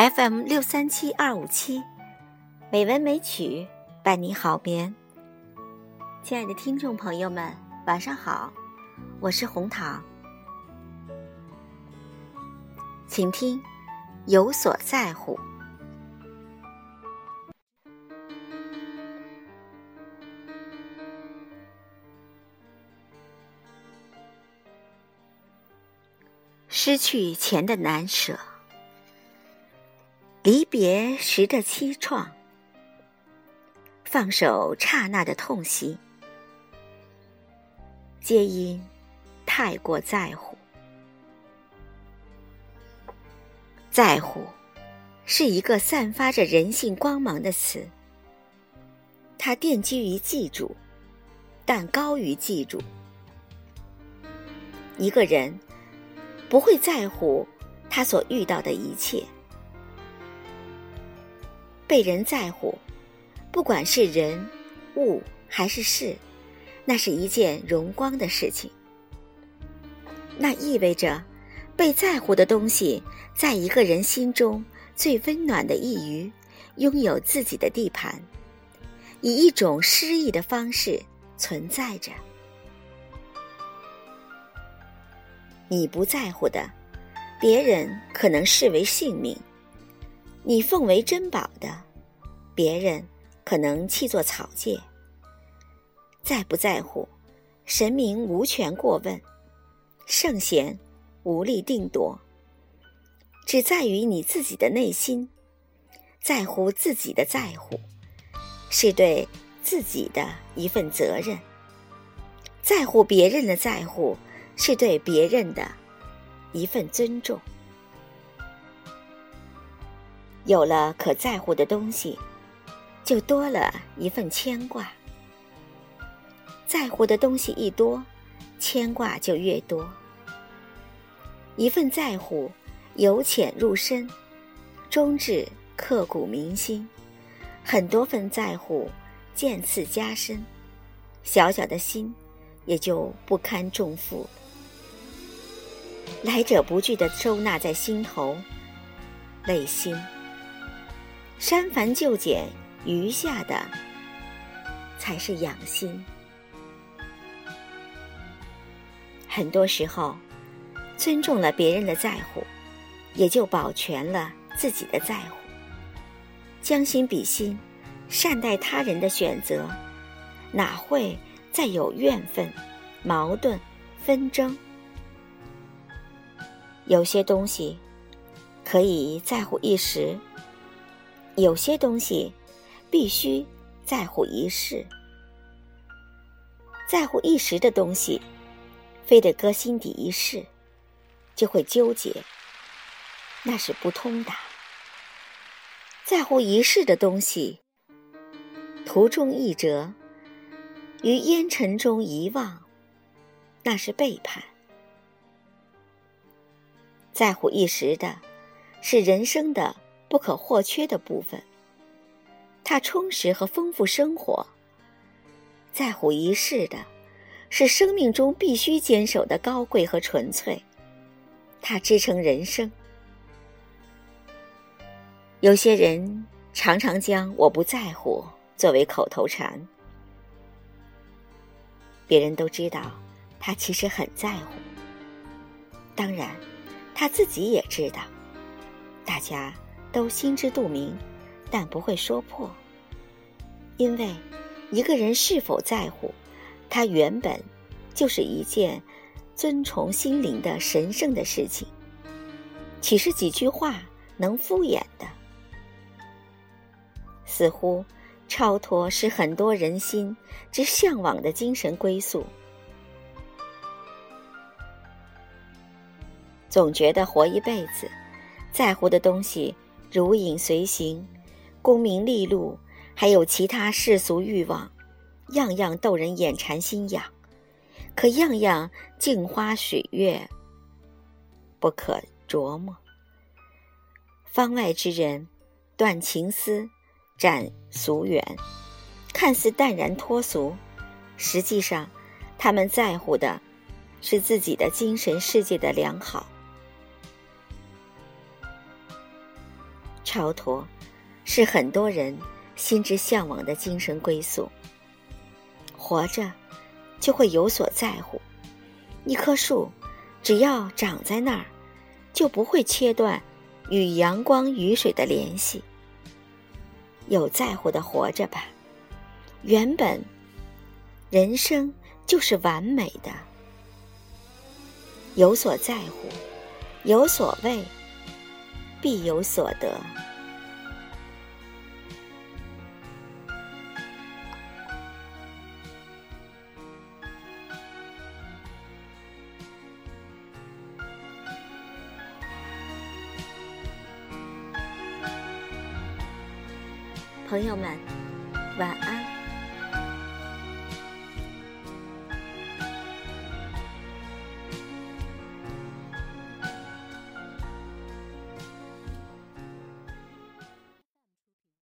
FM 六三七二五七，美文美曲伴你好眠。亲爱的听众朋友们，晚上好，我是红糖，请听《有所在乎》。失去前的难舍。离别时的凄怆，放手刹那的痛惜，皆因太过在乎。在乎是一个散发着人性光芒的词，它奠基于记住，但高于记住。一个人不会在乎他所遇到的一切。被人在乎，不管是人、物还是事，那是一件荣光的事情。那意味着，被在乎的东西，在一个人心中最温暖的一隅，拥有自己的地盘，以一种诗意的方式存在着。你不在乎的，别人可能视为性命。你奉为珍宝的，别人可能弃作草芥。在不在乎，神明无权过问，圣贤无力定夺。只在于你自己的内心，在乎自己的在乎，是对自己的一份责任；在乎别人的在乎，是对别人的一份尊重。有了可在乎的东西，就多了一份牵挂。在乎的东西一多，牵挂就越多。一份在乎，由浅入深，终至刻骨铭心；很多份在乎，渐次加深，小小的心也就不堪重负来者不拒的收纳在心头，内心。删繁就简，余下的才是养心。很多时候，尊重了别人的在乎，也就保全了自己的在乎。将心比心，善待他人的选择，哪会再有怨愤、矛盾、纷争？有些东西可以在乎一时。有些东西必须在乎一世，在乎一时的东西，非得搁心底一世，就会纠结，那是不通的。在乎一世的东西，途中一折，于烟尘中遗忘，那是背叛。在乎一时的，是人生的。不可或缺的部分，它充实和丰富生活。在乎一世的，是生命中必须坚守的高贵和纯粹，它支撑人生。有些人常常将“我不在乎”作为口头禅，别人都知道他其实很在乎，当然他自己也知道，大家。都心知肚明，但不会说破。因为一个人是否在乎，他原本就是一件尊崇心灵的神圣的事情，岂是几句话能敷衍的？似乎超脱是很多人心之向往的精神归宿。总觉得活一辈子，在乎的东西。如影随形，功名利禄，还有其他世俗欲望，样样逗人眼馋心痒，可样样镜花水月，不可琢磨。方外之人，断情丝，斩俗缘，看似淡然脱俗，实际上，他们在乎的，是自己的精神世界的良好。超脱，是很多人心之向往的精神归宿。活着，就会有所在乎。一棵树，只要长在那儿，就不会切断与阳光、雨水的联系。有在乎的活着吧，原本人生就是完美的。有所在乎，有所谓，必有所得。朋友们，晚安。